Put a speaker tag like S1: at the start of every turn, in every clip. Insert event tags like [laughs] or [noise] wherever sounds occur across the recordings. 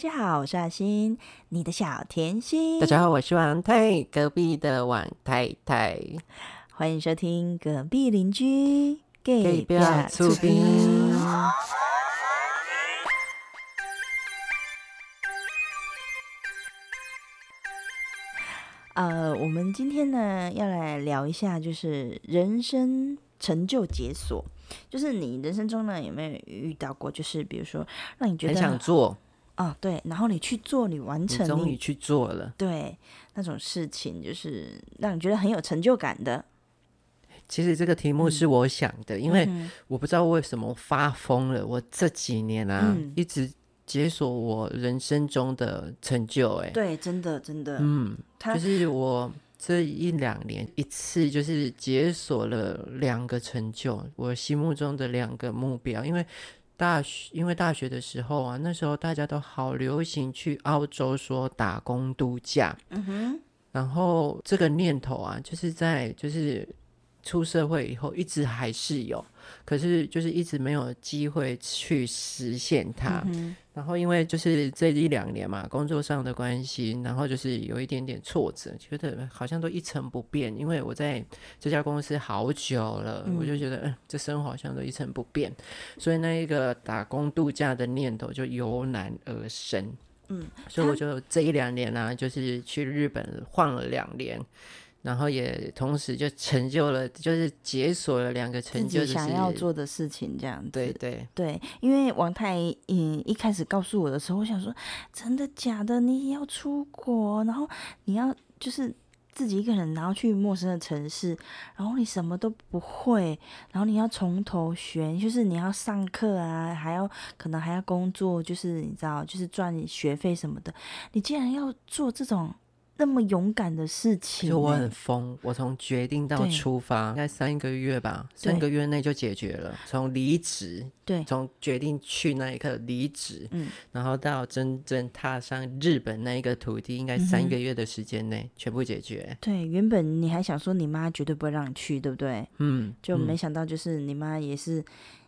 S1: 家好，我是阿星，你的小甜心。
S2: 大家好，我是王太，隔壁的王太太。
S1: 欢迎收听隔壁邻居
S2: 给不要出兵。
S1: 呃，我们今天呢要来聊一下，就是人生成就解锁。就是你人生中呢有没有遇到过，就是比如说让你觉得
S2: 很想做
S1: 啊，对，然后你去做，你完成，
S2: 终于去做了，
S1: 对，那种事情就是让你觉得很有成就感的。
S2: 其实这个题目是我想的，因为我不知道为什么发疯了，我这几年啊一直解锁我人生中的成就，哎，
S1: 对，真的真的，
S2: 嗯，就是我。这一两年一次就是解锁了两个成就，我心目中的两个目标。因为大学，因为大学的时候啊，那时候大家都好流行去澳洲说打工度假，嗯哼，然后这个念头啊，就是在就是出社会以后一直还是有。可是就是一直没有机会去实现它，然后因为就是这一两年嘛，工作上的关系，然后就是有一点点挫折，觉得好像都一成不变。因为我在这家公司好久了，我就觉得嗯，这生活好像都一成不变，所以那一个打工度假的念头就由然而生。嗯，所以我就这一两年呢，就是去日本晃了两年。然后也同时就成就了，就是解锁了两个成就，
S1: 想要做的事情，这样子。
S2: 对对
S1: 对，因为王太嗯一开始告诉我的时候，我想说真的假的？你要出国，然后你要就是自己一个人，然后去陌生的城市，然后你什么都不会，然后你要从头学，就是你要上课啊，还要可能还要工作，就是你知道，就是赚学费什么的。你竟然要做这种。那么勇敢的事情，
S2: 就我很疯。我从决定到出发，应该三个月吧，三个月内就解决了。从离职，
S1: 对，
S2: 从决定去那一刻离职，嗯，然后到真正踏上日本那一个土地，应该三个月的时间内全部解决。
S1: 对，原本你还想说你妈绝对不会让你去，对不对？嗯，就没想到就是你妈也是。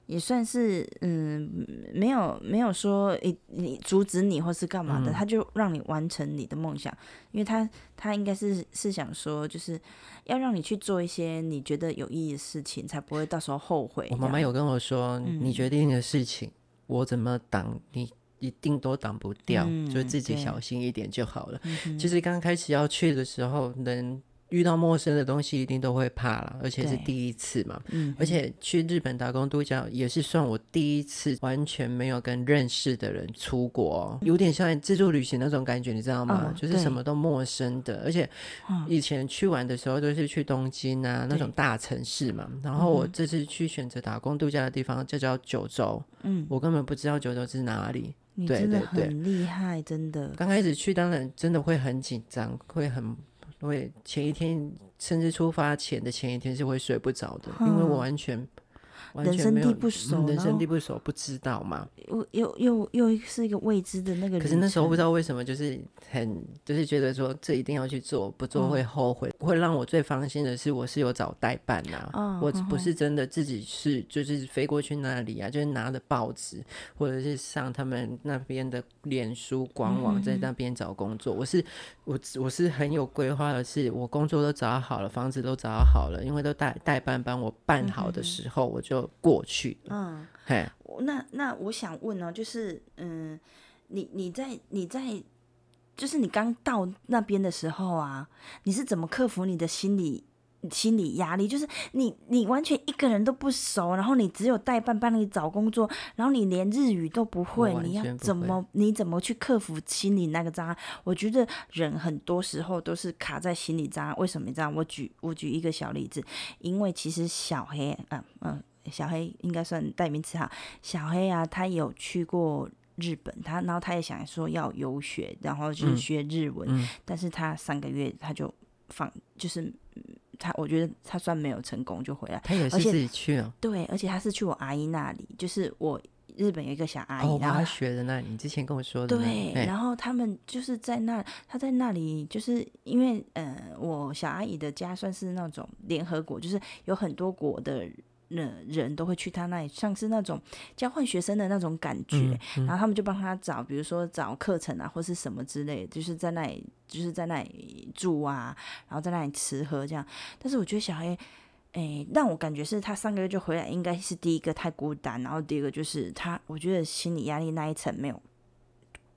S1: 也算是嗯，没有没有说你你阻止你或是干嘛的，他就让你完成你的梦想，因为他他应该是是想说，就是要让你去做一些你觉得有意义的事情，才不会到时候后悔。
S2: 我妈妈有跟我说，你决定的事情，我怎么挡你一定都挡不掉，就自己小心一点就好了。其实刚开始要去的时候，能。遇到陌生的东西一定都会怕了，而且是第一次嘛。嗯，而且去日本打工度假也是算我第一次完全没有跟认识的人出国，有点像自助旅行那种感觉，你知道吗？就是什么都陌生的。而且以前去玩的时候都是去东京啊那种大城市嘛，然后我这次去选择打工度假的地方就叫九州。嗯，我根本不知道九州是哪里。
S1: 你真的很厉害，真的。
S2: 刚开始去当然真的会很紧张，会很。会前一天，甚至出发前的前一天是会睡不着的，因为我完全。
S1: 人生地不熟，
S2: 人生地不熟，不知道嘛？
S1: 又又又又是一个未知的那个。
S2: 可是那时候不知道为什么，就是很就是觉得说这一定要去做，不做会后悔。会让我最放心的是，我是有找代办呐，我不是真的自己是就是飞过去那里啊，就是拿着报纸或者是上他们那边的脸书官网，在那边找工作。我是我我是很有规划的，是我工作都找好了，房子都找好了，因为都代代办帮我办好的时候，我就。过去，嗯，嘿，
S1: 那那我想问呢，就是，嗯，你你在你在，就是你刚到那边的时候啊，你是怎么克服你的心理心理压力？就是你你完全一个人都不熟，然后你只有代办帮你找工作，然后你连日语都不会，你要怎么你怎么去克服心理那个障碍？我觉得人很多时候都是卡在心理障碍。为什么这样？我举我举一个小例子，因为其实小黑，嗯嗯。小黑应该算代名词哈。小黑啊，他有去过日本，他然后他也想说要游学，然后就是学日文，但是他三个月他就放，就是他我觉得他算没有成功就回来。
S2: 他也是自己去啊？
S1: 对，而且他是去我阿姨那里，就是我日本有一个小阿姨，
S2: 然后他学的那里，你之前跟我说的。
S1: 对，然后他们就是在那，他在那里，就是因为呃，我小阿姨的家算是那种联合国，就是有很多国的。人人都会去他那里，像是那种交换学生的那种感觉。
S2: 嗯嗯
S1: 然后他们就帮他找，比如说找课程啊，或是什么之类的，就是在那里，就是在那里住啊，然后在那里吃喝这样。但是我觉得小黑，诶，让我感觉是他上个月就回来，应该是第一个太孤单，然后第二个就是他，我觉得心理压力那一层没有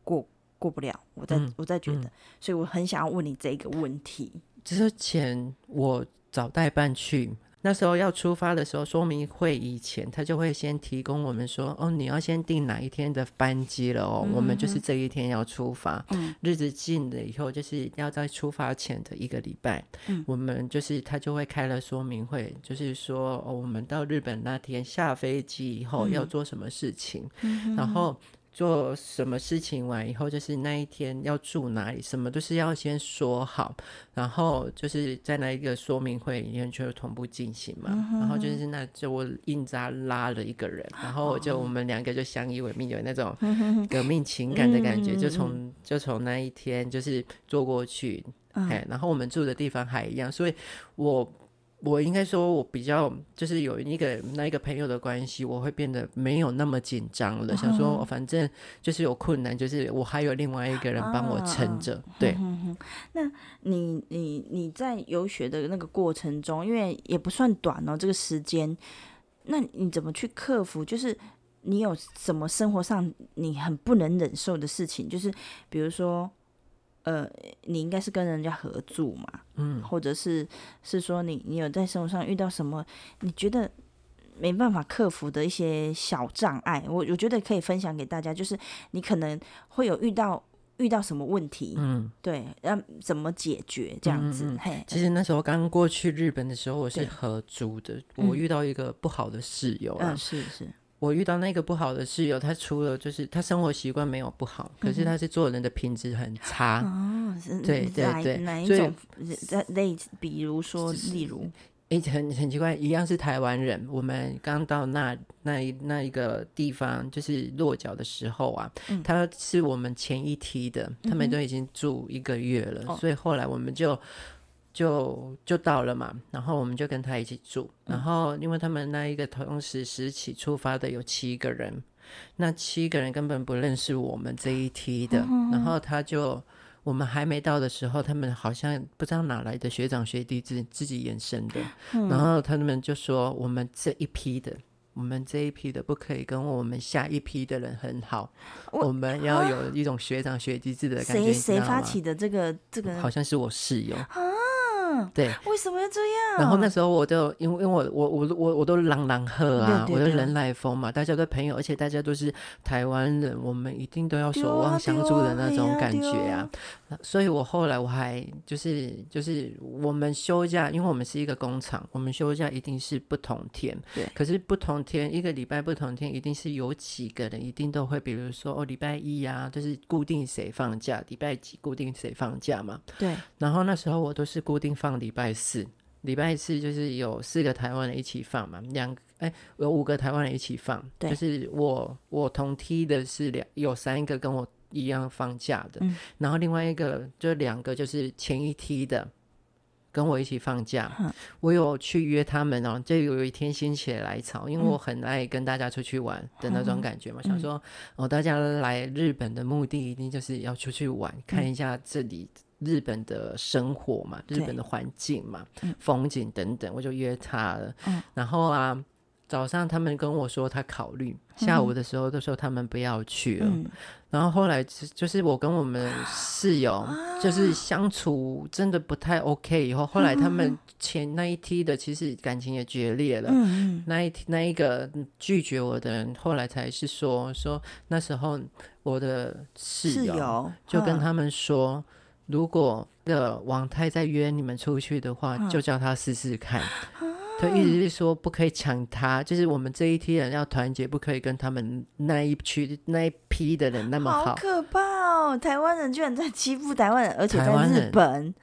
S1: 过过不了，我在、
S2: 嗯
S1: 我在觉得，所以我很想要问你这个问题。
S2: 之前我找代办去，那时候要出发的时候，说明会以前他就会先提供我们说，哦，你要先定哪一天的班机了哦，我们就是这一天要出发，日子近了以后，就是要在出发前的一个礼拜，我们就是他就会开了说明会，就是说，哦，我们到日本那天下飞机以后要做什么事情，然后。做什么事情完以后，就是那一天要住哪里，什么都是要先说好，然后就是在那一个说明会里面就同步进行嘛。然后就是那就我硬扎拉了一个人，然后就我们两个就相依为命，有那种革命情感的感觉，就从就从那一天就是坐过去，哎，然后我们住的地方还一样，所以我。我应该说，我比较就是有一个那一个朋友的关系，我会变得没有那么紧张了。想说，反正就是有困难，就是我还有另外一个人帮我撑着。对，
S1: 那你你你在游学的那个过程中，因为也不算短哦，这个时间，那你怎么去克服？就是你有什么生活上你很不能忍受的事情？就是比如说。呃，你应该是跟人家合住嘛，嗯，或者是是说你你有在生活上遇到什么你觉得没办法克服的一些小障碍，我我觉得可以分享给大家，就是你可能会有遇到遇到什么问题，嗯，对，要怎么解决这样子？嘿，
S2: 其实那时候刚过去日本的时候，我是合租的，我遇到一个不好的室友啊，
S1: 是是。
S2: 我遇到那个不好的室友，他除了就是他生活习惯没有不好，可是他是做人的品质很差。
S1: 哦，
S2: 对对对，
S1: 哪一种？在类，比如说，例如，
S2: 哎，很很奇怪，一样是台湾人，我们刚到那那一那一个地方，就是落脚的时候啊，他是我们前一梯的，他们都已经住一个月了，所以后来我们就。就就到了嘛，然后我们就跟他一起住，然后因为他们那一个同时时起出发的有七个人，那七个人根本不认识我们这一梯的，然后他就我们还没到的时候，他们好像不知道哪来的学长学弟自自己延伸的，然后他们就说我们这一批的，我们这一批的不可以跟我们下一批的人很好，我们要有一种学长学弟制的感觉，
S1: 谁谁发起的这个这个？
S2: 好像是我室友。对，
S1: 为什么要这样？
S2: 然后那时候我就因为因为我我我我我都朗朗喝啊，我的人来疯嘛，大家都朋友，而且大家都是台湾人，我们一定都要守望相助的那种感觉啊。所以我后来我还就是就是我们休假，因为我们是一个工厂，我们休假一定是不同天。
S1: 对，
S2: 可是不同天一个礼拜不同天，一定是有几个人一定都会，比如说哦礼拜一啊，就是固定谁放假，礼拜几固定谁放假嘛。
S1: 对。
S2: 然后那时候我都是固定放礼拜四，礼拜四就是有四个台湾人一起放嘛，两哎有五个台湾人一起放，就是我我同梯的是两有三个跟我。一样放假的，然后另外一个就两个就是前一梯的跟我一起放假，我有去约他们哦，就有一天心血来潮，因为我很爱跟大家出去玩的那种感觉嘛，想说哦，大家来日本的目的一定就是要出去玩，看一下这里日本的生活嘛，日本的环境嘛，风景等等，我就约他了，然后啊。早上他们跟我说他考虑，下午的时候都说他们不要去了。然后后来就是我跟我们室友就是相处真的不太 OK，以后后来他们前那一梯的其实感情也决裂了。那一那一个拒绝我的人，后来才是说说那时候我的室友就跟他们说，如果的王太再约你们出去的话，就叫他试试看。他意思是说，不可以抢他，就是我们这一批人要团结，不可以跟他们那一区那一批的人那么好。
S1: 好可怕哦！台湾人居然在欺负台湾人，而且在日本。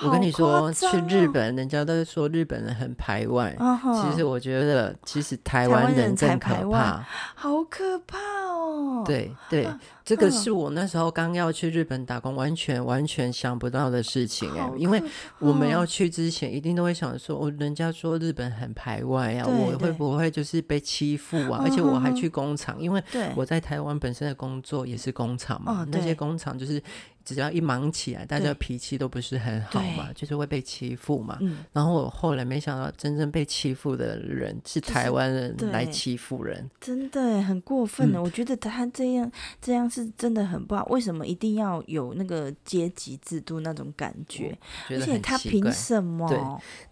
S2: 我跟你说，去日本，人家都说日本人很排外。其实我觉得，其实台湾人
S1: 更
S2: 可怕。
S1: 好可怕哦！哦，
S2: 对对，这个是我那时候刚要去日本打工，完全完全想不到的事情哎、
S1: 好
S2: 因为我们要去之前，一定都会想说，哦，人家说日本很排外啊，
S1: 对
S2: 我会不会就是被欺负啊？
S1: 嗯
S2: 而且我还去工厂，因为
S1: 对，
S2: 我在台湾本身的工作也是工厂嘛，
S1: 哦
S2: 那些工厂就是只要一忙起来，大家脾气都不是很好嘛，就是会被欺负嘛。
S1: 嗯，
S2: 然后我后来没想到，真正被欺负的人是台湾人来欺负人。
S1: 真的很过分的。
S2: 嗯
S1: 我觉得他这样这样是真的很不好。为什么一定要有那个阶级制度那种感觉？而且他凭什么？
S2: 对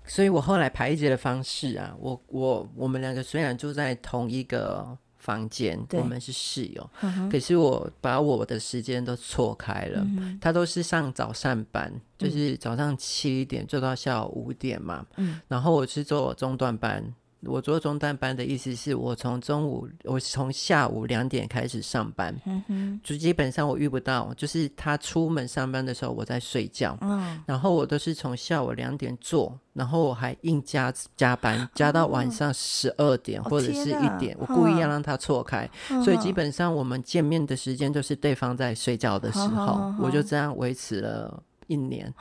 S2: 所以我后来排解的方式啊，我我我们两个虽然住在同一个房间，我们是室友，
S1: 嗯
S2: 可是我把我的时间都错开了。
S1: 嗯
S2: 他都是上早上班，就是早上七点做到下午五点嘛。
S1: 嗯
S2: 然后我是做中段班。我做中段班的意思是我从中午，我从下午两点开始上班，
S1: 嗯哼，
S2: 就基本上我遇不到，就是他出门上班的时候我在睡觉，
S1: 嗯，
S2: 然后我都是从下午两点做，然后我还硬加加班，加到晚上十二点、
S1: 哦
S2: 或者是一点，我故意要让他错开，所以基本上我们见面的时间都是对方在睡觉的时候，我就这样维持了一年，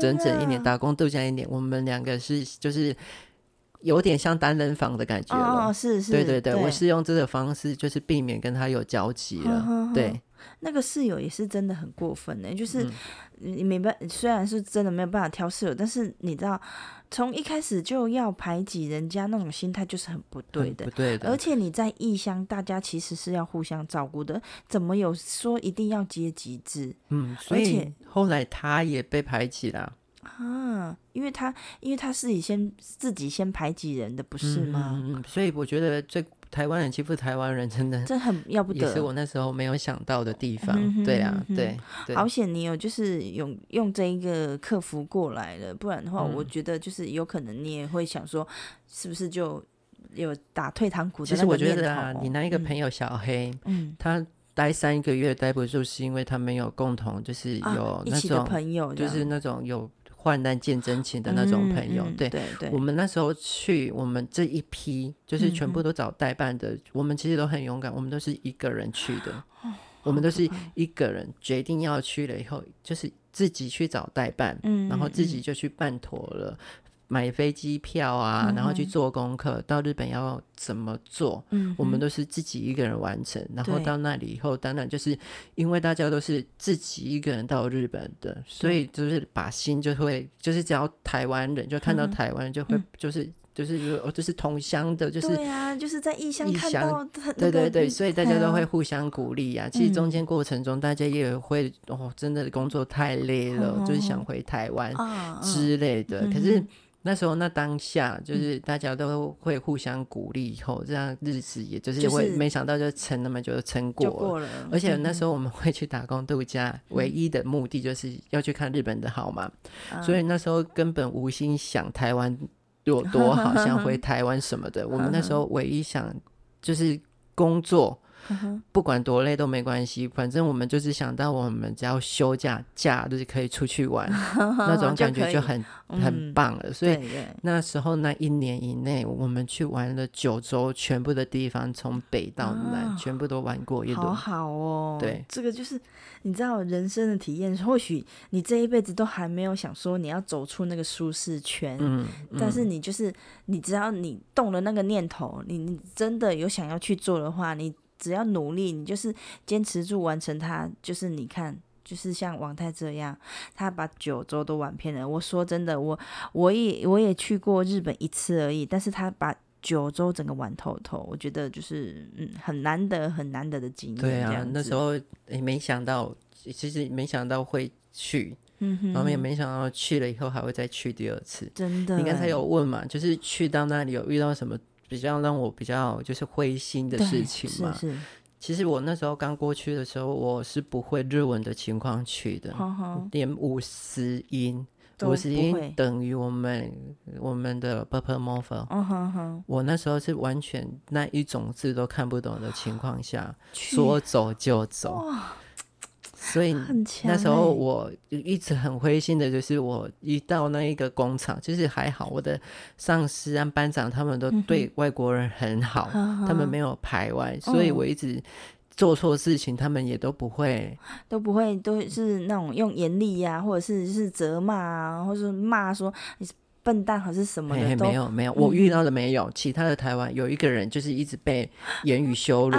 S2: 整整一年，
S1: 啊
S2: 打工度假一年，我们两个是就是有点像单人房的感觉了。
S1: 哦，是是，
S2: 对对对，我是用这个方式，就是避免跟他有交集了。对，
S1: 那个室友也是真的很过分呢，就是
S2: 嗯
S1: 你没办，虽然是真的没有办法挑室友，但是你知道，从一开始就要排挤人家那种心态就是很不对的
S2: 不。对的。
S1: 而且你在异乡，大家其实是要互相照顾的，怎么有说一定要阶级制
S2: 嗯，所以后来他也被排挤了。
S1: 啊？因为他，因为他自己先自己先排挤人的，不是吗？
S2: 嗯嗯嗯，所以我觉得这台湾人欺负台湾人，真的
S1: 这很要不得。
S2: 也是我那时候没有想到的地方。对啊对对，
S1: 好险你有就是用用这一个克服过来了，不然的话，
S2: 嗯
S1: 我觉得就是有可能你也会想说，是不是就有打退堂鼓的
S2: 其实我？觉得啊，你那一个朋友小黑，
S1: 嗯，
S2: 他待三个月待不住，是因为他没有共同，就是
S1: 嗯
S2: 有
S1: 啊、一起的
S2: 那种，
S1: 朋友，
S2: 就是那种有患难见真情的那种朋友。对，
S1: 对对，
S2: 我们那时候去，我们这一批就是全部
S1: 嗯
S2: 都找代办的，我们其实都很勇敢，我们都是一个人去的，
S1: 哦
S2: 我们都是一个人决定要去了以后，就是自己去找代办，
S1: 嗯，
S2: 然后自
S1: 嗯
S2: 己就去办妥了。买飞机票啊，然后去做功课，到日本要怎么做，我们都是自己一个人完成。然后到那里以后，当然就是因为大家都是自己一个人到日本的，所以就是把心就会，就是只要台湾人就看到台湾人就会，
S1: 嗯
S2: 就是就是哦，就是同乡的，就是
S1: 对啊，就是在异乡看
S2: 异乡
S1: 到他
S2: 对对对，
S1: 嗯
S2: 所以大家都会互相鼓励啊。其实中
S1: 嗯
S2: 间过程中，大家也会哦，真的工作太累了，
S1: 嗯
S2: 就是想回台湾之类的。
S1: 嗯
S2: 可是
S1: 哼
S2: 那时候那当下，就是大家都会互相鼓励，以后这样日子也就是会，没想到就撑那么久就撑过了。
S1: 就过了，
S2: 而且那时
S1: 候
S2: 候我们会去打工度假，唯一的目的就是要去看日本的好嘛，
S1: 嗯
S2: 所以那时候根本无心想台湾有多好，[laughs] 想回台湾什么的。我们那时候 [laughs] 唯一想就是工作，不管多累都没关系，反正我们就是想到我们只要休假，假就是可以出去玩，[laughs] 那种感觉就很很
S1: 嗯
S2: 棒了。所以那时候那一年以内，我们去玩了九州，全部的地方从北到南，
S1: 啊
S2: 全部都玩过一
S1: 好
S2: 轮。
S1: 好哦，
S2: 对，
S1: 这个就是你知道人生的体验，或许你这一辈子都还没有想说你要走出那个舒适圈，
S2: 嗯，
S1: 但是你就是你只要你动了那个念头，你你真的有想要去做的话，你只要努力，你就是坚持住完成它，就是你看。就是像王太这样，他把九州都玩遍了。我说真的，我我也我也去过日本一次而已，但是他把九州整个玩透透，我觉得就是嗯很难得很难得的经验。
S2: 对啊那时候也没想到，其实没想到会去，
S1: 嗯哼，
S2: 然后也没想到去了以后还会再去第二次。
S1: 真的欸。
S2: 你刚才有问嘛，就是去到那里有遇到什么比较让我比较就是灰心的事情嘛？
S1: 是是，
S2: 其实我那时候刚过去的时候，我是不会日文的情况去的，连五十音，五十音等于我们我们的 purple morpher。我那时候是完全那一种字都看不懂的情况下，说走就走，
S1: 哇，
S2: 所以那时候
S1: 欸
S2: 我一直很灰心的，就是我一到那一个工厂，就是还好，我的上司啊、班长他们都对外国人很好，他们没有排外，所以
S1: 嗯
S2: 我一直做错事情，他们也都不会。
S1: 都不会都是那种用严厉呀、或者是是责骂啊，或者是骂说你是笨蛋还是什么
S2: 嘿嘿
S1: 的，都
S2: 没有没有，我遇到的没有。其他的台湾有一个人就是一直被言语羞辱，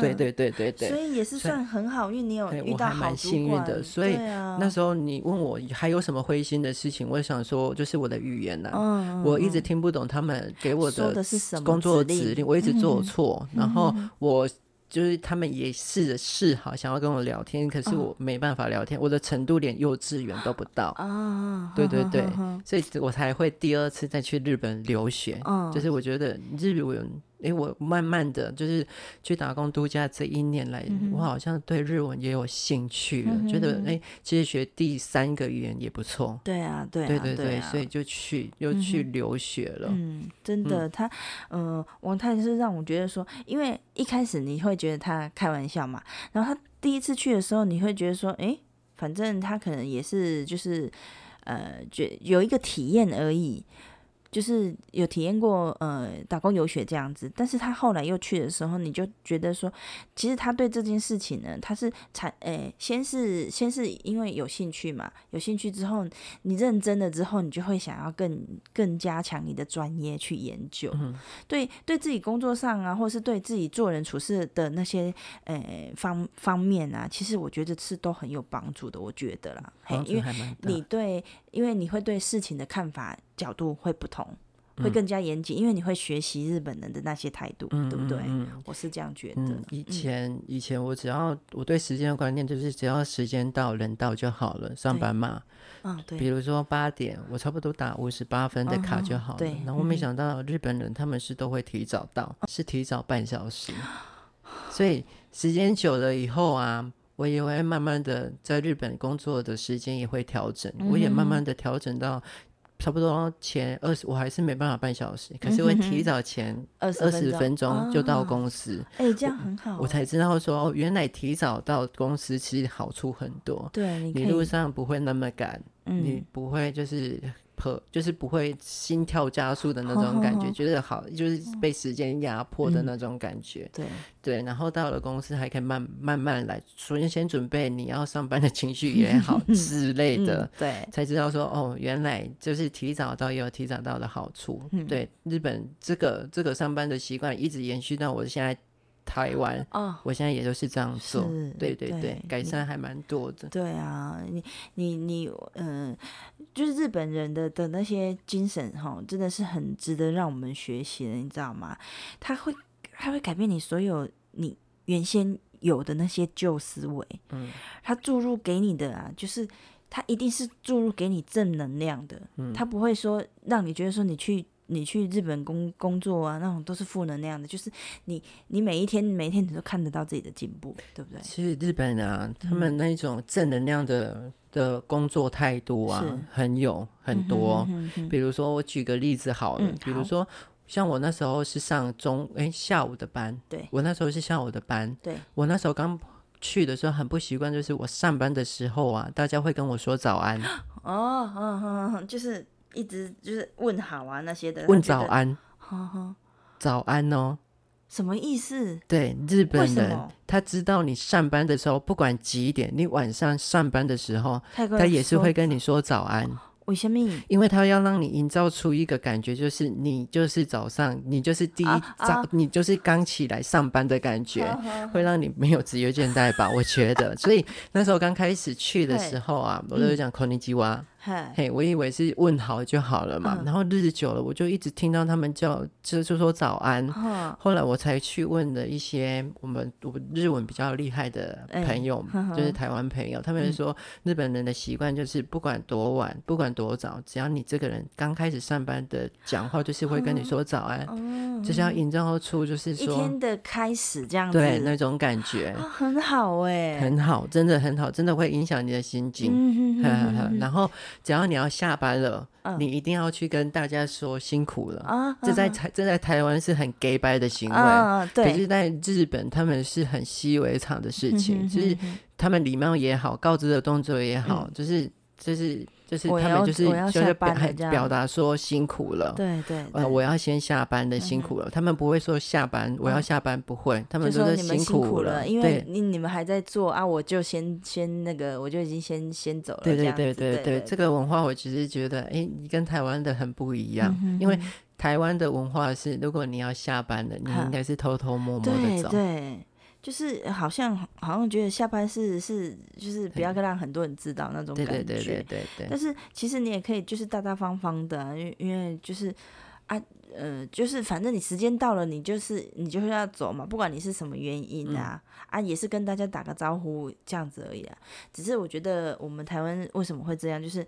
S2: 对对对对对。
S1: 所。以也是算很好运，你有
S2: 对
S1: 遇到好
S2: 我还蛮幸运的所以那时候你问我还有什么灰心的事情，我想说就是我的语言呐、
S1: 嗯，
S2: 我一直
S1: 嗯。
S2: 听不懂他们给我
S1: 的
S2: 工作
S1: 指令
S2: 我一直？做
S1: 嗯。
S2: 错，然后我。就是他们也试着试好，想要跟我聊天，可是
S1: 嗯。
S2: 我没办法聊天，我的程度连幼稚园都不到，对对对所以我才会第二次再去日本留学。
S1: 嗯，
S2: 就是我觉得日文，诶，我慢慢的就是去打工度假这一年来，
S1: 嗯
S2: 我好像对日文也有兴趣了，觉得诶，其实学第三个语言也不错。
S1: 对啊，对啊，
S2: 对对
S1: 对啊，
S2: 所以就去又去留学了。
S1: 嗯，真的，他，嗯、王太是让我觉得说，因为一开始你会觉得他开玩笑嘛，然后他第一次去的时候，你会觉得说，诶，反正他可能也是就是，呃，觉有一个体验而已。就是有体验过呃打工游学这样子，但是他后来又去的时候，你就觉得说，其实他对这件事情呢，他是产诶、先是先是因为有兴趣嘛，有兴趣之后，你认真了之后，你就会想要更更加强你的专业去研究，对对自己工作上啊，或是对自己做人处事的那些诶方方面啊，其实我觉得是都很有帮助的，我觉得啦，嘿因为你。对，因为你会对事情的看法角度会不同，
S2: 嗯
S1: 会更加严谨，因为你会学习日本人的那些态度，
S2: 嗯
S1: 对不对？
S2: 嗯
S1: 我是这样觉得。
S2: 嗯，以前以前我只要我对时间的观念就是只要时间到人到就好了，上班嘛。
S1: 嗯，对，
S2: 比如说八点，我差不多打五十八分的卡就好了。然后我没
S1: 嗯
S2: 想到日本人他们是都会提早到，是提早半小时，[laughs] 所以时间久了以后啊。我也会慢慢的在日本工作的时间也会调整，我也慢慢的调整到差不多前二十，我还是没办法半小时，可是会提早前
S1: 二十
S2: 二十分钟。就到
S1: 啊
S2: 公司，
S1: 哎、这样很好。
S2: 我才知道说哦，原来提早到公司其实好处很多，
S1: 对，你
S2: 你路，上不会那么赶，你
S1: 嗯，
S2: 不会就是破，就是不会心跳加速的那种感觉，觉得好，就是被时间压迫的那种感觉。
S1: 对，
S2: 对，然后到了公司还可以慢慢慢来，首先先准备你要上班的情绪也好 [laughs] 之类的。
S1: 嗯、对，
S2: 才知道说哦，原来就是提早到也有提早到的好处。
S1: 嗯
S2: 对，日本这个这个上班的习惯一直延续到我现在台湾，
S1: 哦，
S2: 我现在也都是这样做。对对对
S1: 对，
S2: 改善还蛮多的。
S1: 对啊，你你你，嗯、就是日本人的的那些精神哈，真的是很值得让我们学习的，你知道吗？他会他会改变你所有你原先有的那些旧思维，
S2: 嗯，
S1: 他注入给你的啊，就是他一定是注入给你正能量的，
S2: 嗯
S1: 他不会说让你觉得说你去。你去日本工工作啊，那种都是负能量的，就是你你每一天每一天你都看得到自己的进步，对不对？
S2: 其实日本啊，他
S1: 嗯
S2: 们那种正能量的的工作态度啊，很有很多。
S1: 嗯哼哼哼
S2: 比如说，我举个例子好了，
S1: 嗯好
S2: 比如说。像我那时候是上中诶下午的班，
S1: 对
S2: 我那时候是下午的班，
S1: 对，
S2: 我那时候刚去的时候很不习惯，就是我上班的时候啊，大家会跟我说早安，
S1: 哦，嗯嗯嗯，就是一直就是问好啊那些的，
S2: 问早安，
S1: 呵呵，
S2: 早安哦。
S1: 什么意思？
S2: 对，日本人他知道你上班的时候，不管几点，你晚上上班的时候，
S1: 他
S2: 他也是会跟你说早安。
S1: 为什么？
S2: 因为他要让你营造出一个感觉，就是你就是早上，你就是第一
S1: 啊
S2: 早，
S1: 啊
S2: 你就是刚起来上班的感觉，会让你没有职业倦怠吧？我觉得，所以那时候刚开始去的时候啊，[laughs] 我都会讲 “konnichiwa”，
S1: 嗨，
S2: 嘿，我以为是问好就好了嘛，
S1: 嗯
S2: 然后日子久了，我就一直听到他们叫，就就说早安。
S1: 呵，
S2: 后来我才去问了一些我们我日文比较厉害的朋友，
S1: 哎呵呵
S2: 就是台湾朋友，他们说日本人的习惯就是不管多晚，不管多早，只要你这个人刚开始上班的讲话，就是会跟你说早安，
S1: 哦，
S2: 就是要营造出就是
S1: 一
S2: 说
S1: 天的开始这样子，
S2: 对那种感觉。
S1: 啊很好哎，
S2: 很好，真的很好，真的会影响你的心境。
S1: 嗯
S2: 呵呵呵然后，只要你要下班了，
S1: 嗯。
S2: 你一定要去跟大家说辛苦了。
S1: 啊，
S2: 这在
S1: 啊。
S2: 台这在台湾是很 gay 掰的行为，可是在日本他们是很习以为常的事情。就是他们礼貌也好，告知的动作也好，就是就是就是他们就是就是表表达说辛苦了。
S1: 对对
S2: 呃，我要先下班的，辛苦了。他们不会说下班，我要下班，不会，他们
S1: 说辛
S2: 苦
S1: 了，因为你你们还在做啊，我就先先那个，我就已经先先走了。
S2: 对对对对
S1: 对，
S2: 这个文化我其实觉得，哎，你跟台湾的很不一样，
S1: 嗯
S2: 因为台湾的文化是，如果你要下班了，你应该是偷偷摸摸的走。
S1: 对，就是好像好像觉得下班是是就是不要让很多人知道那种感觉。
S2: 对对对对对
S1: 但是其实你也可以就是大大方方的啊、因为因为就是啊呃，就是反正你时间到了，你就是你就是要走嘛，不管你是什么原因啊、
S2: 嗯
S1: 啊，也是跟大家打个招呼这样子而已啊。只是我觉得我们台湾为什么会这样，就是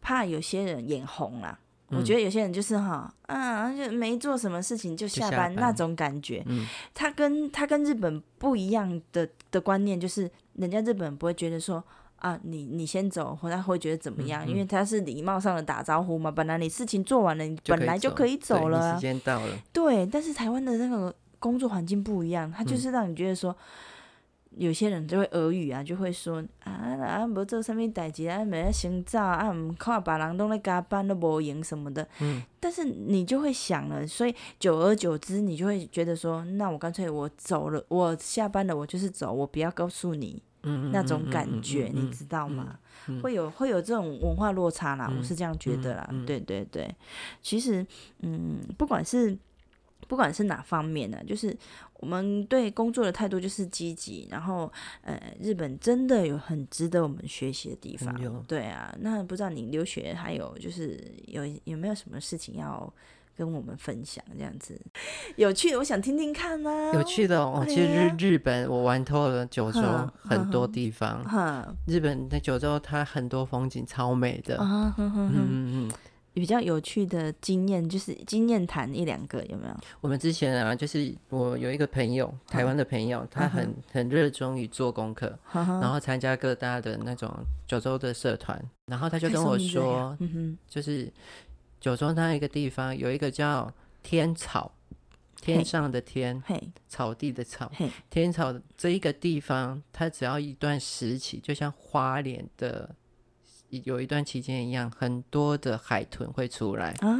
S1: 怕有些人眼红啦。我觉得有些人就是哈，啊，就没做什么事情就下
S2: 下班
S1: 班那种感觉。
S2: 嗯
S1: 他跟他跟日本不一样的的观念，就是人家日本不会觉得说啊，你你先走，或他会觉得怎么样，
S2: 嗯嗯
S1: 因为他是礼貌上的打招呼嘛。本来你事情做完了，你本来就可以走了啊
S2: 时。间到了，
S1: 对，但是台湾的那个工作环境不一样，他
S2: 嗯
S1: 就是让你觉得说。有些人就会俄语啊，就会说啊啊，无做啥物代志啊，没先走啊，毋看别人拢咧加班都无闲什么的。
S2: 嗯，
S1: 但是你就会想了，所以久而久之，你就会觉得说，那我干脆我走了，我下班了，我就是走，我不要告诉你
S2: 嗯，
S1: 那种感
S2: 嗯
S1: 觉，你知道吗？会有会有这种文化落差啦，我是这样觉得啦。对对对，其实嗯，不管是不管是哪方面呢、就是我们对工作的态度就是积极，然后呃，日本真的有很值得我们学习的地方。对啊，那不知道你留学还有就是有有没有什么事情要跟我们分享？这样子有趣的，我想听听看呢、
S2: 有趣的哦。其实日日本我玩透了九州很多地方，
S1: 哈
S2: 日本在九州它很多风景超美的。
S1: 啊
S2: 嗯嗯嗯，
S1: 比较有趣的经验，就是经验谈一两个有没有？
S2: 我们之前啊，就是我有一个朋友，台湾的朋友，他很很热衷于做功课，然后参加各大的那种九州的社团，然后他就跟我说，就是九州那一个地方有一个叫天草，天上的天，
S1: 嘿，
S2: 草地的草，
S1: 嘿，
S2: 天草这一个地方，它只要一段时期，就像花莲的有一段期间一样，很多的海豚会出来。
S1: 啊，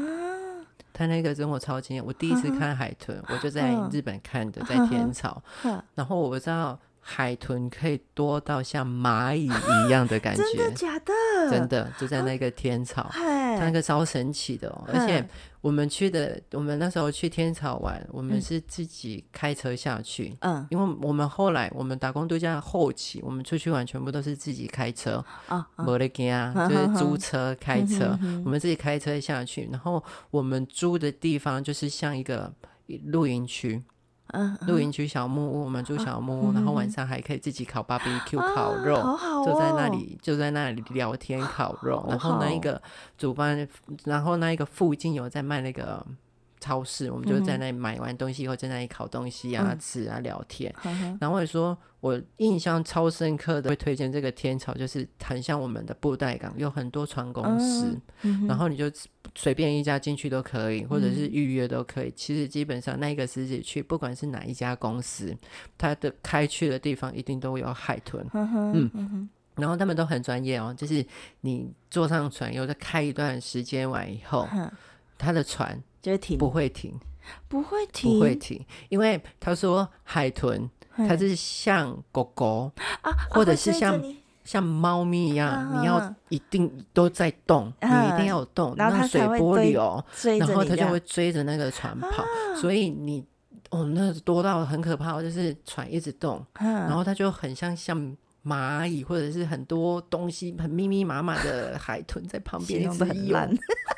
S2: 他那个真我超惊艳，我第一次看海豚，我就在
S1: 嗯
S2: 日本看的，在天草，[laughs]
S1: 哈
S2: 然后我知道海豚可以多到像蚂蚁一样的感 [laughs]
S1: 真的
S2: 觉，
S1: 假的？
S2: 真的就在那个天草。[laughs] 那个超神奇的哦，而且
S1: 嗯
S2: 我们去的，我们那时候去天朝玩，我们
S1: 嗯
S2: 是自己开车下去，
S1: 嗯。
S2: 因为我们后来我们打工度假后期，我们出去玩全部都是自己开车，
S1: 啊啊，
S2: 没得给啊，
S1: 嗯
S2: 就是租车开车我们自己开车下去，然后我们租的地方就是像一个露营区，
S1: 嗯，
S2: 露营区小木屋，我们住小木屋，然后晚上还可以自己烤 barbecue 烤
S1: 啊
S2: 肉，
S1: 好好哦，
S2: 就在那里，就在那里聊天烤肉。然后那一个主办，然后那一个附近有在卖那个超市，我们就在那里买完东西以后，在那里烤东西啊、
S1: 嗯。
S2: 吃啊、聊天。然后我也说，我印象超深刻的，会推荐这个天朝，就是很像我们的布袋港，有很多船公司，
S1: 嗯
S2: 然后你就随便一家进去都可以，或者是预约都可以。其实基本上那个时节去，不管是哪一家公司，它的开去的地方一定都有海豚。
S1: 呵呵，
S2: 嗯。然后他们都很专业哦，就是你坐上船，有的开一段时间完以后，
S1: 哼
S2: 他的船
S1: 就会停，
S2: 不会停，
S1: 不会停，
S2: 不会停，因为他说海豚，它是像狗狗、
S1: 啊，
S2: 或者是像
S1: 你
S2: 像猫咪一样，
S1: 嗯
S2: 你要
S1: 嗯
S2: 一定都在动，你一定
S1: 嗯
S2: 要有动，
S1: 然后
S2: 水波流，然后它就会追着那个船跑，
S1: 啊。
S2: 所以你哦，那多到很可怕哦，就是船一直动，
S1: 然
S2: 然后它就很像像蚂蚁或者是很多东西很密密麻麻的海豚在旁边一直游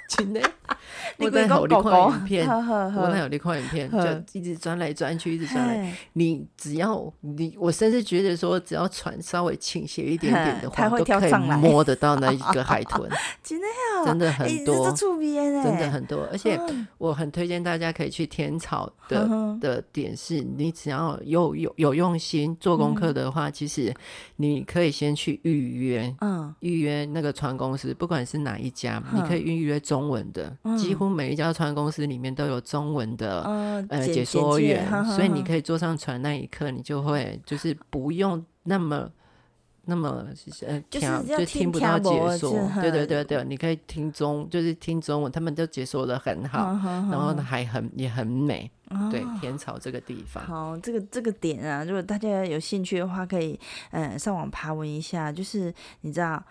S2: 真的，[laughs]
S1: 你
S2: 我在有你看影片，我那有你看影片，就一直钻来钻去，一直钻来。你只要你，我甚至觉得说，只要船稍微倾斜一点点的话，都可以摸得到那一个海豚，[laughs]
S1: 真的呀，
S2: 真的
S1: 哎
S2: 很多真的很多。而且
S1: 嗯。
S2: 我很推荐大家可以去天草的的点是，你只要有有有用心做功课的话，其实你可以先去预约。
S1: 嗯。
S2: 预约那个船公司，不管是哪一家，你可以预约中文的，
S1: 嗯。
S2: 几乎每一家船公司里面都有中文的
S1: 嗯
S2: 呃解说员，所以你可以坐上船那一刻，你就会就是不用那么那么呃
S1: 就是
S2: 听就听不到解说，对对对对，你可以听中就是听中文，他们都解说的很好，然后呢还很也很美，对
S1: 哦
S2: 天朝这个地方。
S1: 好，这个这个点啊，如果大家有兴趣的话，可以嗯上网爬文一下。就是你知道，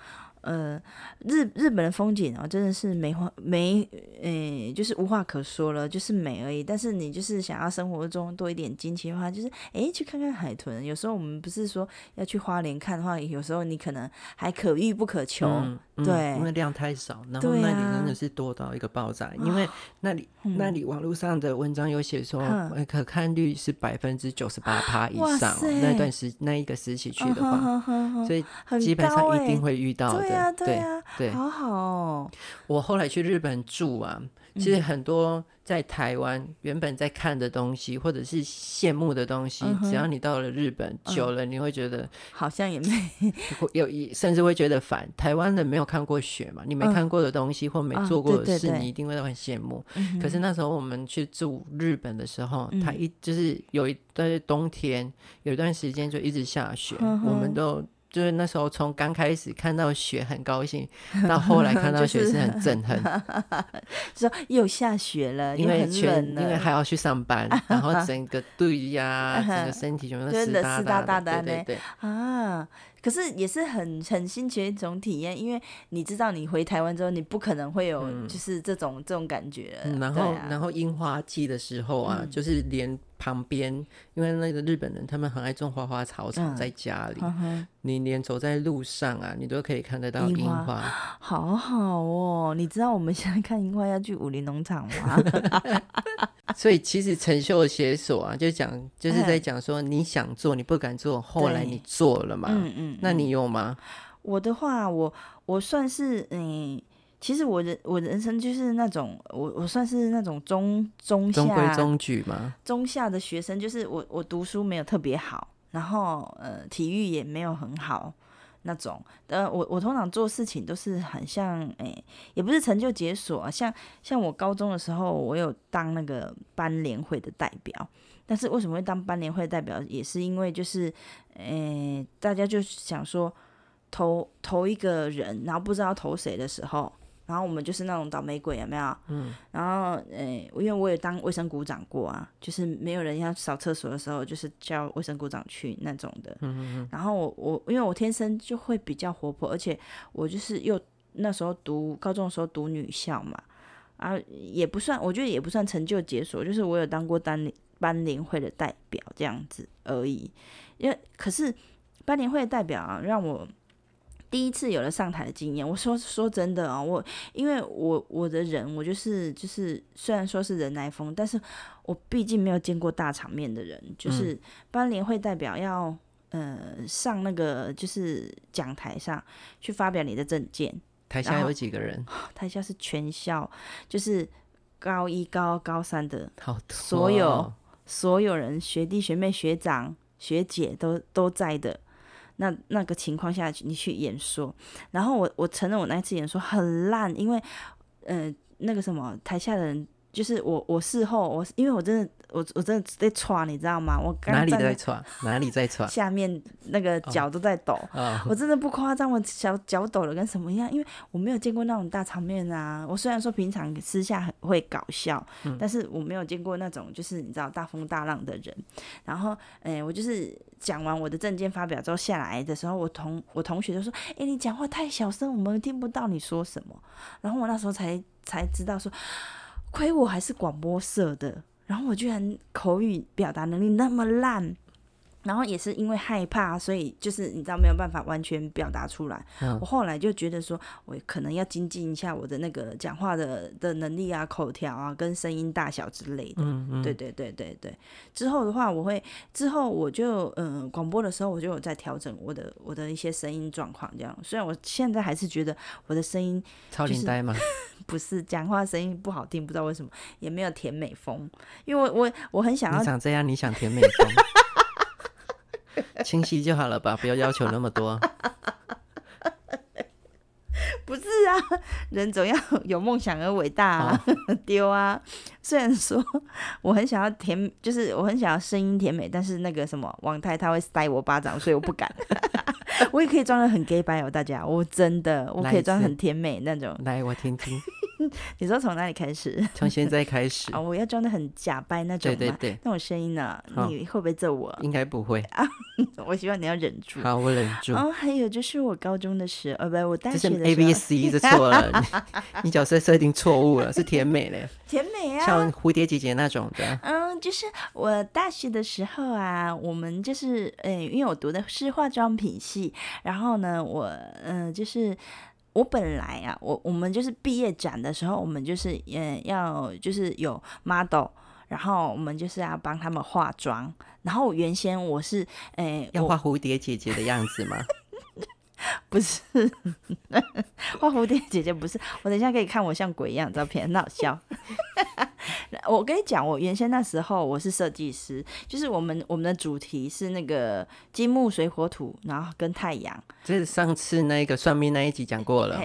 S1: 呃，日日本的风景哦，真的是没话没，呃，就是无话可说了，就是美而已。但是你就是想要生活中多一点惊奇的话，就是诶去看看海豚。有时候我们不是说要去花莲看的话，有时候你可能还可遇不可求。
S2: 嗯嗯
S1: 对
S2: 因为量太少，然后那里
S1: 啊
S2: 真的是多到一个爆炸，因为那里、那里网络上的文章有写说，可看率是百分之九十八趴以上那段时那一个时期去的话，所以基本上一定会遇到的。
S1: 对啊，对啊，
S2: 对
S1: 好好哦。
S2: 我后来去日本住啊，其
S1: 嗯
S2: 实很多在台湾原本在看的东西，或者是羡慕的东西，只要你到了日本久了，你会觉得
S1: 好像也没 [laughs]
S2: 有一甚至会觉得烦。台湾人没有看过雪嘛，你没
S1: 嗯
S2: 看过的东西或没
S1: 啊
S2: 做过的事，你一定会很羡慕。
S1: 嗯
S2: 可是那时候我们去住日本的时候，它
S1: 嗯
S2: 一就是有一段冬天，有一段时间就一直下雪，
S1: 嗯
S2: 我们都。就是那时候从刚开始看到雪很高兴，到后来看 [laughs] 到雪
S1: 就是
S2: 是很憎恨，
S1: 说又下雪了，
S2: 因为全
S1: 冷，
S2: 因为还要去上班，然后 [laughs] 整个队呀、整个 [laughs] 身体全部都湿哒
S1: 哒
S2: 的，对对对。
S1: 啊，可是也是很很新奇的一种体验，因为你知道你回台湾之后，你不可能会有就是这种、这种感觉。
S2: 嗯，然后、
S1: 啊
S2: 然后樱花季的时候啊，
S1: 嗯
S2: 就是连旁边，因为那个日本人他们很爱种花花草草
S1: 嗯
S2: 在家里，你连走在路上啊，你都可以看得到
S1: 樱花
S2: 花。
S1: 好好哦，你知道我们现在看樱花要去武林农场吗？[laughs]
S2: 所以其实陈秀写所啊，就讲就是在
S1: 哎
S2: 讲说你想做你不敢做，后来你做了嘛。
S1: 嗯嗯，
S2: 那你有吗？
S1: 我的话，我我算是嗯。其实我人我人生就是那种我我算是那种中中下
S2: 中规中矩嘛。
S1: 中下的学生，就是我我读书没有特别好，然后呃体育也没有很好那种。呃，我我通常做事情都是很像诶、也不是成就解锁啊，像像我高中的时候，我有当那个班联会的代表。但是为什么会当班联会代表，也是因为就是诶、大家就想说投投一个人，然后不知道投谁的时候。然后我们就是那种倒霉鬼，有没有？嗯。然后，诶、因为我也当卫生股长过啊，就是没有人要扫厕所的时候，就是叫卫生股长去那种的。嗯嗯嗯。然后我我因为我天生就会比较活泼，而且我就是又那时候读高中的时候读女校嘛，啊也不算，我觉得也不算成就解锁，就是我有当过班班联会的代表这样子而已。因为可是班联会的代表啊，让我。第一次有了上台的经验，我说说真的啊、我因为我我的人，我就是就是虽然说是人来疯，但是我毕竟没有见过大场面的人，就是班联会代表要呃上那个就是讲台上去发表你的证件，
S2: 台下有几个人？[laughs]
S1: 台下是全校就是高一高高三的
S2: 好多
S1: 所有
S2: 哦
S1: 所有人，学弟学妹学长学姐都都在的。那那个情况下，你去演说，然后我我承认我那一次演说很烂，因为呃那个什么台下的人，就是我我事后我因为我真的我我真的在喘，你知道吗？我刚
S2: 哪里
S1: 在
S2: 在喘？哪里在喘？[laughs]
S1: 下面那个脚都在抖，
S2: 啊、
S1: 我真的不夸张，我小脚抖了跟什么一样，因为我没有见过那种大场面啊。我虽然说平常私下很会搞笑，但是我没有见过那种就是你知道大风大浪的人。然后，诶、我就是讲完我的证件发表之后下来的时候，我同我同学就说：“诶、你讲话太小声，我们听不到你说什么。”然后我那时候才才知道说，亏我还是广播社的，然后我居然口语表达能力那么烂。然后也是因为害怕，所以就是你知道没有办法完全表达出来。
S2: 嗯
S1: 我后来就觉得说，我可能要精进一下我的那个讲话的的能力啊、口条啊、跟声音大小之类的。
S2: 嗯嗯，
S1: 对对对对对。之后的话，我会之后我就嗯、呃广播的时候，我就有在调整我的我的一些声音状况。这样，虽然我现在还是觉得我的声音
S2: 超龄呆吗，[laughs]
S1: 不是讲话声音不好听，不知道为什么，也没有甜美风，因为我我我很想要
S2: 你长这样，你想甜美风？[laughs] [laughs] 清晰就好了吧，不要要求那么多。[laughs]
S1: 不是啊，人总要有梦想而伟大啊，[laughs] 丢啊！虽然说我很想要甜，就是我很想要声音甜美，但是那个什么王太他会塞我巴掌，所以我不敢。我也可以装的很 gay 白哦，大家，我真的我可以装很甜美那种。
S2: 来，我听听。[laughs]
S1: 你说从哪里开始？
S2: 从现在开始
S1: 啊！我要装的很假掰那种，
S2: 对对对，
S1: 那种声音呢？你会不会揍我？
S2: 应该不会
S1: 啊！[laughs] 我希望你要忍住。
S2: 好，我忍住。
S1: 哦，还有就是我高中的时候，呃，不，我大学的时候
S2: ，A B C 是错了，[laughs] 你角色设定错误了，是甜美嘞，
S1: 甜美啊，
S2: 像蝴蝶姐姐那种的。
S1: 嗯，就是我大学的时候啊，我们就是，呃，因为我读的是化妆品系，然后呢，我，嗯，就是。我本来啊，我我们就是毕业展的时候，我们就是嗯要就是有 model，然后我们就是要帮他们化妆。然后原先我是诶
S2: 要画蝴蝶姐姐的样子吗？[laughs]
S1: 不是，[laughs] 画蝴蝶姐姐不是。我等一下可以看我像鬼一样照片，很好笑。我跟你讲，我原先那时候我是设计师，就是我们我们的主题是那个金木水火土，然后跟太阳。
S2: 这是上次那个算命那一集讲过了。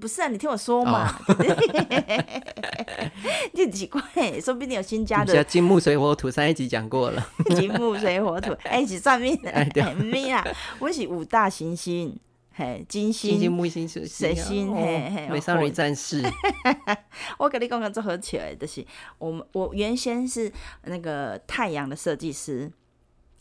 S1: 不是啊，你听我说嘛。[laughs] 你奇怪，说不定有新加的。
S2: 金木水火土上一集讲过了。[laughs]
S1: 金木水火土，哎，一起算命的。
S2: 哎，对。[laughs]
S1: 命啊，我是五大行星。嘿，金星、
S2: 金星木星、水
S1: 星，嘿嘿，
S2: 美少女战士。[laughs]
S1: 我跟你讲讲做合起来，就是我们我原先是那个太阳的设计师，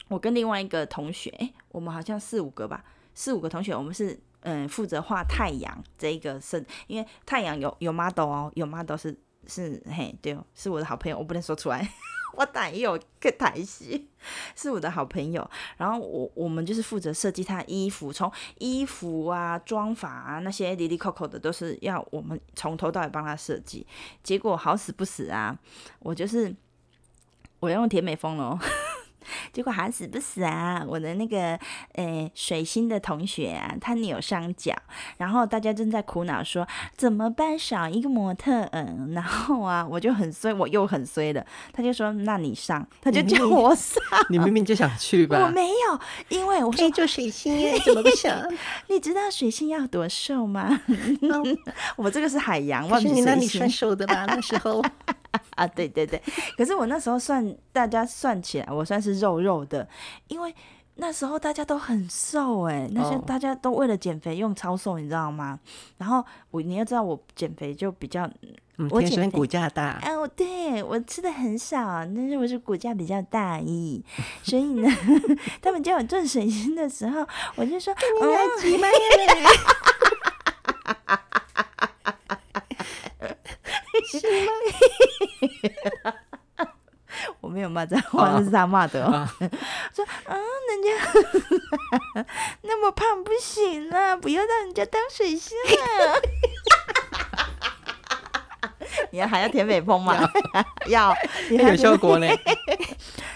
S1: 我跟另外一个同学，哎，我们好像四五个吧，四五个同学，我们是嗯负责画太阳这一个设，因为太阳有有 model 哦，有 model 是是嘿，对哦，是我的好朋友，我不能说出来。我也有个台戏，是我的好朋友。然后我我们就是负责设计他衣服，从衣服啊、妆法啊那些滴滴扣扣的，都是要我们从头到尾帮他设计。结果好死不死啊，我就是我用甜美风咯。结果还死不死啊！我的那个诶水星的同学啊，他扭伤脚，然后大家正在苦恼说怎么办，少一个模特。嗯，[laughs] 然后啊，我就很衰，我又很衰了。他就说：“那你上。”他就叫我上。[laughs]
S2: 你明明就想去吧？
S1: 我没有，因为我
S2: 可以做水星耶，怎么不想？[laughs]
S1: 你知道水星要多瘦吗？我这个是海洋，我是
S2: 你那里算瘦的吧？那时候。[laughs]
S1: 啊，对对对，可是我那时候算，大家算起来，我算是肉肉的，因为那时候大家都很瘦哎，那些大家都为了减肥用超瘦，你知道吗？然后我你要知道，我减肥就比较，
S2: 我天生骨架大，
S1: 哎，我对我吃的很少，但是我是骨架比较大意，[laughs] 所以呢，[laughs] 他们叫我做水星的时候，我就说，
S2: 你来挤吗？是吗？
S1: 我没有骂脏话，是他骂的。[laughs] 说啊，人家 [laughs] 那么胖不行啊，不要让人家当水星啊！[laughs] 你要还要甜美风吗？要，
S2: 有效果呢。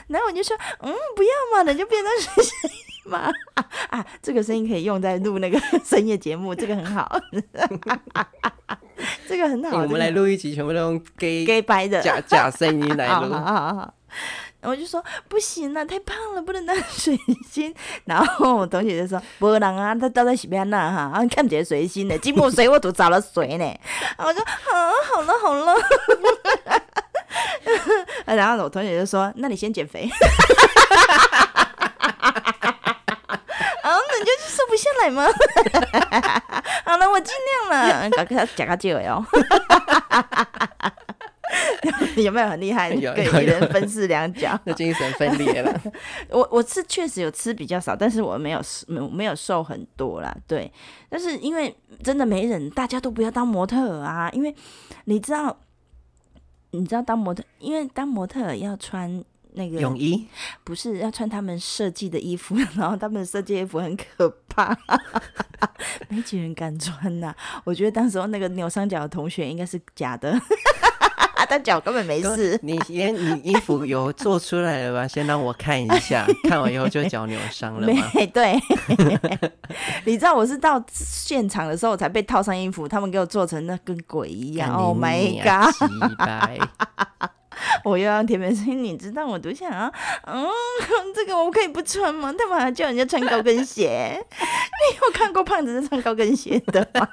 S1: 然后我就说，嗯，不要嘛，人就变成水星嘛。[laughs] 啊，这个声音可以用在录那个 [laughs] 深夜节目，这个很好。[laughs] 这个很好，
S2: 我们来录一集，全部都用 gay
S1: gay 白的
S2: 假假声音来录。
S1: 我就说不行啊，太胖了，不能当水星。然后我同学就说：“不能啊，他倒在洗边那哈，看不见水星的，金木水我都找了水呢。”我说：“啊，好了好了。”然后我同学就说：“那你先减肥。”啊，那你就瘦不下来吗？[laughs] 好了，我尽量了，搞个假个酒哟。有没有很厉害？
S2: 有
S1: 一人分饰两角，
S2: 那精神分裂了。
S1: 我我是确实有吃比较少，但是我没有没没有瘦很多啦。对，但是因为真的没人，大家都不要当模特啊，因为你知道，你知道当模特，因为当模特要穿。那个
S2: 泳衣
S1: 不是要穿他们设计的衣服，[laughs] 然后他们设计衣服很可怕，没几人敢穿呐。我觉得当时候那个扭伤脚的同学应该是假的。[laughs] 他脚根本没事。
S2: 你 [laughs] 连你衣服有做出来了吧？先让我看一下，看完以后就脚扭伤了吗？
S1: 对，你知道我是到现场的时候才被套上衣服，他们给我做成那跟鬼一样。Oh my god！我又要甜美声音，你知道我多想啊，嗯，这个我可以不穿吗？他们还叫人家穿高跟鞋？[laughs] 你有看过胖子在穿高跟鞋的吗？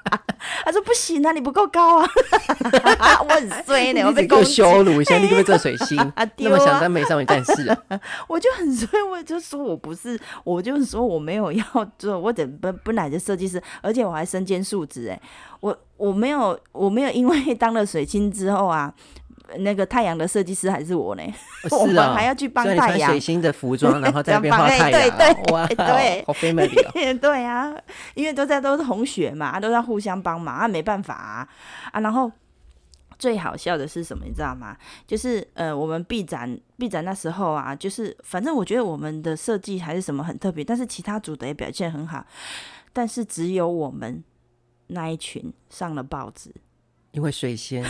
S1: 他说不行啊，你不够高啊，[laughs] 我很衰呢，[laughs] 我被
S2: 给我
S1: 攻。
S2: 羞辱一下，你可不可以做水星？
S1: 啊
S2: 那么想当美少女战士啊？
S1: 我就很衰，我就说我不是，我就说我没有要做，我等本本来的设计师，而且我还身兼数职，哎，我我没有我没有因为当了水晶之后啊，那个太阳的设计师还是我呢，我们 [laughs]
S2: 是啊，
S1: 还要去帮太阳
S2: 穿水。星的服装，[laughs] 然后在那边
S1: 帮
S2: 太阳啊，
S1: 对对
S2: 哇，
S1: 对
S2: 好 family 哦。[laughs]
S1: 对啊，因为都在都是同学嘛，都在互相帮忙啊，没办法啊啊。然后最好笑的是什么，你知道吗？就是呃，我们 B 展 B 展那时候啊，就是反正我觉得我们的设计还是什么很特别，但是其他组的也表现很好，但是只有我们那一群上了报纸。
S2: 因为水仙，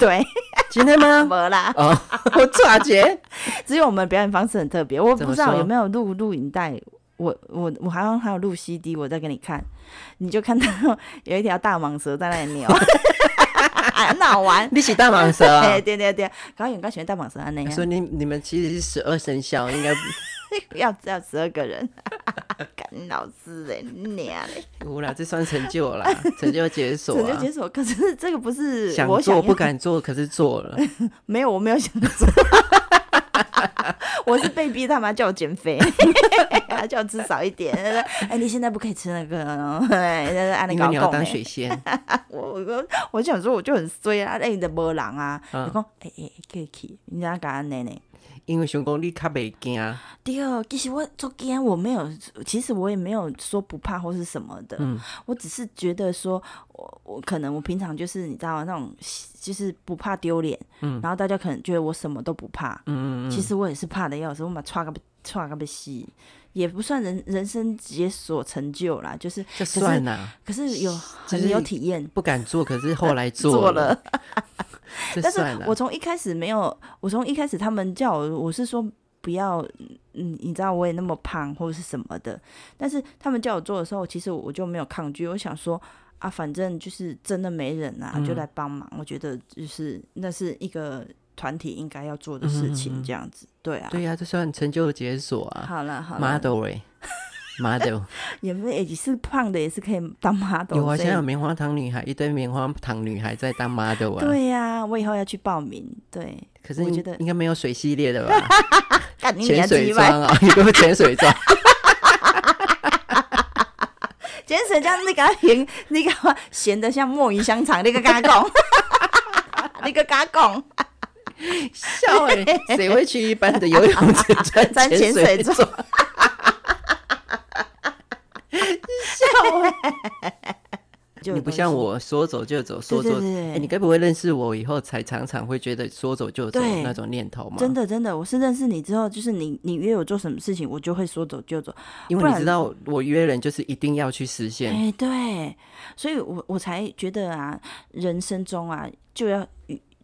S1: 对，[laughs]
S2: 今天吗？[laughs]
S1: 没啦，
S2: 哦，[laughs] 我抓结。
S1: 只有我们表演方式很特别，我不知道有没有录录影带。我我我好像还有录 CD，我再给你看，你就看到有一条大蟒蛇在那里扭，很好玩。
S2: 你是大蟒蛇啊
S1: 哎，？对对对，高远刚喜欢大蟒蛇啊那样，
S2: 所以你你们其实是十二生肖，应该
S1: 要要十二个人，[laughs] 干老师哎，你娘嘞，
S2: 无啦，这算成就啦，[laughs] 成就解锁啊
S1: 成就。解锁。可是这个不是
S2: 想
S1: 我想要
S2: 做不敢做，可是做了。[laughs]
S1: 没有，我没有想做。我是被逼他妈叫我减肥，叫我吃少一点。他说：“哎，你现在不可以吃那个哦，哎，按那个
S2: 因为你要当水仙，
S1: 我我我想说，我就很衰啊，哎，你的无人啊，
S2: 嗯
S1: 就讲，哎哎，可以去，你知道干安尼呢？
S2: 因为想讲你较袂惊，
S1: 第二，其实我做惊，我没有，其实我也没有说不怕或是什么的，
S2: 嗯。
S1: 我只是觉得说，我我可能我平常就是你知道那种，就是不怕丢脸，
S2: 嗯。
S1: 然后大家可能觉得我什么都不怕，
S2: 嗯嗯嗯，
S1: 其实我也是怕的要死，我把抓个抓个被吸，也不算人人生解锁成就啦，就是
S2: 就算啦，
S1: 可是有很有体验。
S2: 不敢做，可是后来
S1: 做 [laughs]
S2: 做
S1: 了，但是我。从一开始没有，我从一开始他们叫我，我是说不要，嗯，你知道我也那么胖或者是什么的，但是他们叫我做的时候，其实我就没有抗拒，我想说啊，反正就是真的没人啊，就
S2: 嗯
S1: 来帮忙。我觉得就是那是一个团体应该要做的事情，这样子，对啊。
S2: 对呀、这算成就解锁啊
S1: 好了好了
S2: ，model 哎，model [laughs]
S1: 也没也是胖的，也是可以当 model。
S2: 有啊，现在有棉花糖女孩，一堆棉花糖女孩在当 model 啊。
S1: 对呀、我以后要去报名。对，
S2: 可是你
S1: 我觉得
S2: 应该没有水系列的吧？[laughs]
S1: 干
S2: 潜！水装啊，[laughs] 你给我潜水装。
S1: 潜水这样，你给他咸，你给他咸的像墨鱼香肠，你个跟他讲，你个跟他讲，
S2: 笑哎、谁会去一般的游泳池穿
S1: 穿潜水
S2: 水
S1: 装？
S2: 笑哎、[laughs] 你不像。我说走就走，说走。你该不会认识我以后才常常会觉得说走就走
S1: 对
S2: 那种念头吗？
S1: 真，的真的，我是认识你之后，就是你你约我做什么事情，我就会说走就走。
S2: 因为你知道我约人就是一定要去实现。
S1: 哎、对，所以我我才觉得啊，人生中啊，就要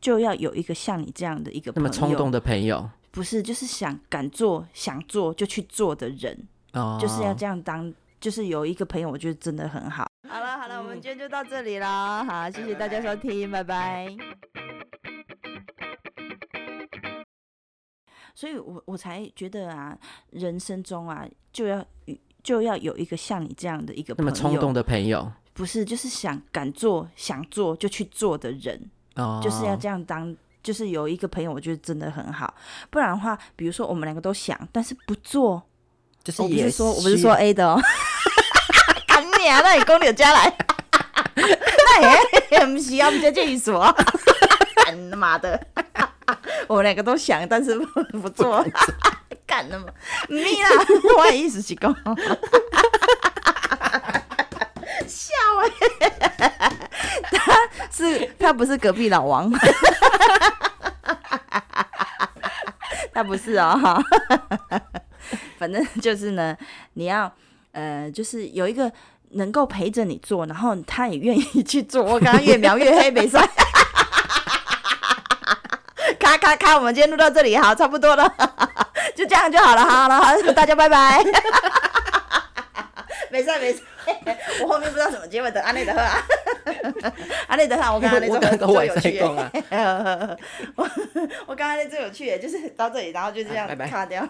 S1: 就要有一个像你这样的一个
S2: 那，么冲动的朋友
S1: 不是就是想敢做想做就去做的人。
S2: 哦，
S1: 就是要这样当，就是有一个朋友，我觉得真的很好。好了好了，我们今天就到这里了，好，谢谢大家收听，拜拜。所以我我才觉得啊，人生中啊，就要就要有一个像你这样的一个
S2: 那
S1: 朋友，
S2: 么冲动的朋友
S1: 不是就是想敢做想做就去做的人，
S2: 哦，
S1: 就是要这样当。就是有一个朋友，我觉得真的很好。不然的话，比如说我们两个都想，但是不做，
S2: 就是也
S1: 是说我不是说 A 的哦，[laughs] 干你啊！那你公牛家来，[laughs] 那也不是啊，不叫这意思哦。干他妈的！[laughs] 我们两个都想，但是不不做，干他妈！咪啦，我的意思是讲，笑哎、他是他不是隔壁老王，他不是哦哈。[laughs] 反正就是呢，你要呃，就是有一个能够陪着你做，然后他也愿意去做。我刚刚越描越黑，没算。咔咔咔，我们今天录到这里，好，差不多了，就这样就好了，好了，好，大家拜拜。没事没事，我后面不知道怎么结尾，等安内的喝啊。啊，你等下，我刚刚那
S2: 我刚
S1: 最最有趣的，我我刚刚那最有趣的，就是到这里，然后就这样
S2: 拜拜
S1: 卡掉。